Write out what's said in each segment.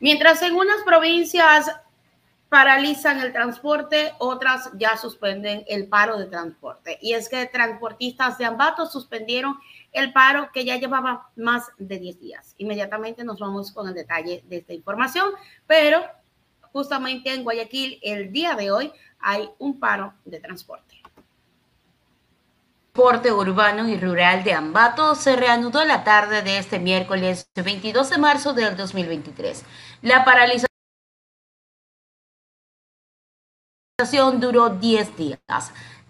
Mientras en unas provincias paralizan el transporte, otras ya suspenden el paro de transporte. Y es que transportistas de Ambato suspendieron el paro que ya llevaba más de 10 días. Inmediatamente nos vamos con el detalle de esta información, pero justamente en Guayaquil el día de hoy hay un paro de transporte. Transporte urbano y rural de Ambato se reanudó la tarde de este miércoles 22 de marzo del 2023. La paralización duró 10 días.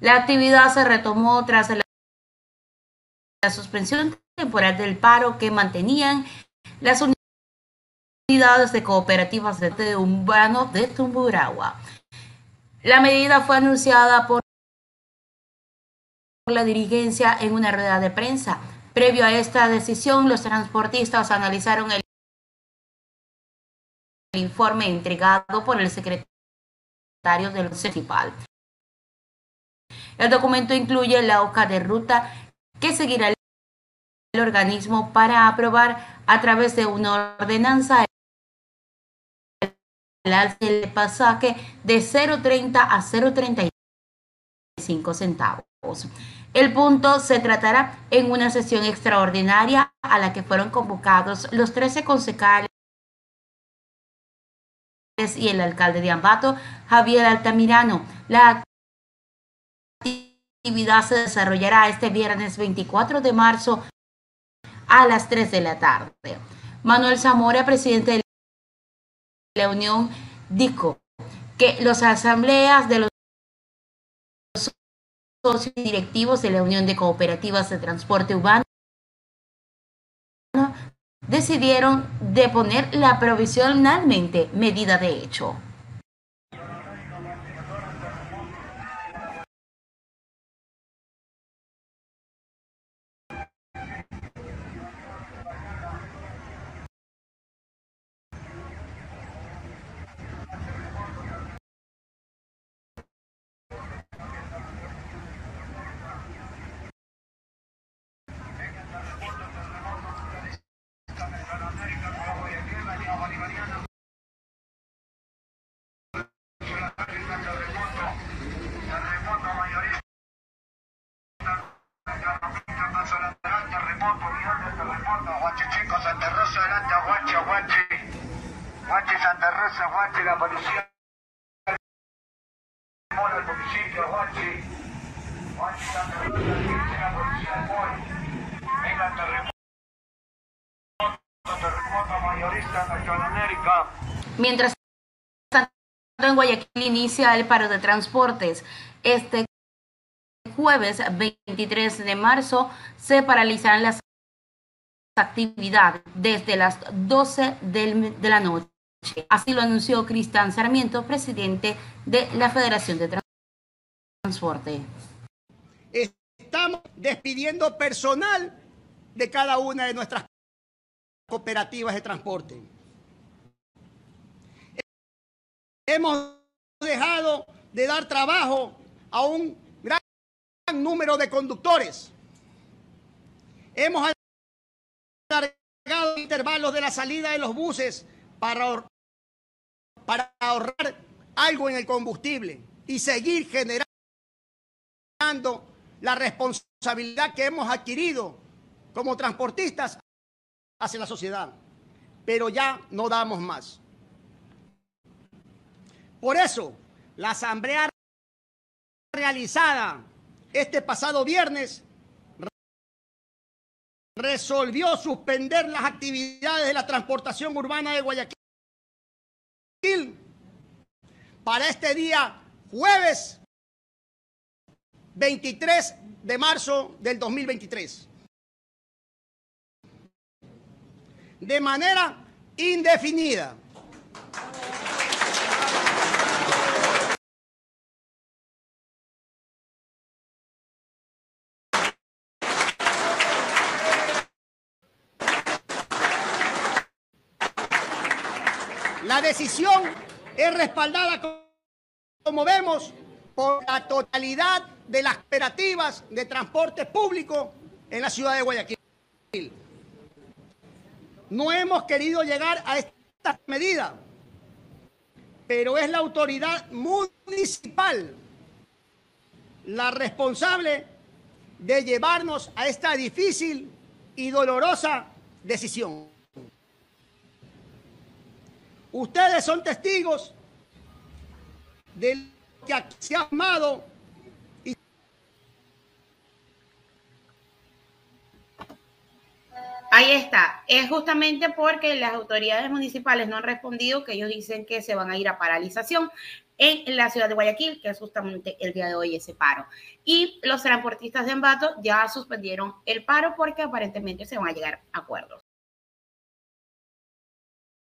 La actividad se retomó tras la suspensión temporal del paro que mantenían las unidades de cooperativas de urbano de Tumburagua. La medida fue anunciada por la dirigencia en una rueda de prensa. Previo a esta decisión, los transportistas analizaron el informe entregado por el secretario del municipal. El documento incluye la hoja de ruta que seguirá el organismo para aprobar a través de una ordenanza el pasaje de 0,30 a 0,35 centavos. El punto se tratará en una sesión extraordinaria a la que fueron convocados los 13 concejales y el alcalde de Ambato, Javier Altamirano. La actividad se desarrollará este viernes 24 de marzo a las 3 de la tarde. Manuel Zamora, presidente de la Unión, dijo que las asambleas de los socios directivos de la Unión de Cooperativas de Transporte Urbano decidieron deponer la provisionalmente medida de hecho. Mientras tanto, en Guayaquil inicia el paro de transportes. Este jueves 23 de marzo se paralizarán las actividades desde las 12 de la noche. Así lo anunció Cristian Sarmiento, presidente de la Federación de Transporte. Estamos despidiendo personal de cada una de nuestras cooperativas de transporte. Hemos dejado de dar trabajo a un número de conductores. Hemos alargado intervalos de la salida de los buses para, para ahorrar algo en el combustible y seguir generando la responsabilidad que hemos adquirido como transportistas hacia la sociedad. Pero ya no damos más. Por eso, la asamblea realizada este pasado viernes resolvió suspender las actividades de la transportación urbana de Guayaquil para este día jueves 23 de marzo del 2023. De manera indefinida. La decisión es respaldada, como vemos, por la totalidad de las cooperativas de transporte público en la ciudad de Guayaquil. No hemos querido llegar a esta medida, pero es la autoridad municipal la responsable de llevarnos a esta difícil y dolorosa decisión. Ustedes son testigos de lo que se ha armado Ahí está. Es justamente porque las autoridades municipales no han respondido que ellos dicen que se van a ir a paralización en la ciudad de Guayaquil, que es justamente el día de hoy ese paro. Y los transportistas de Ambato ya suspendieron el paro porque aparentemente se van a llegar a acuerdos.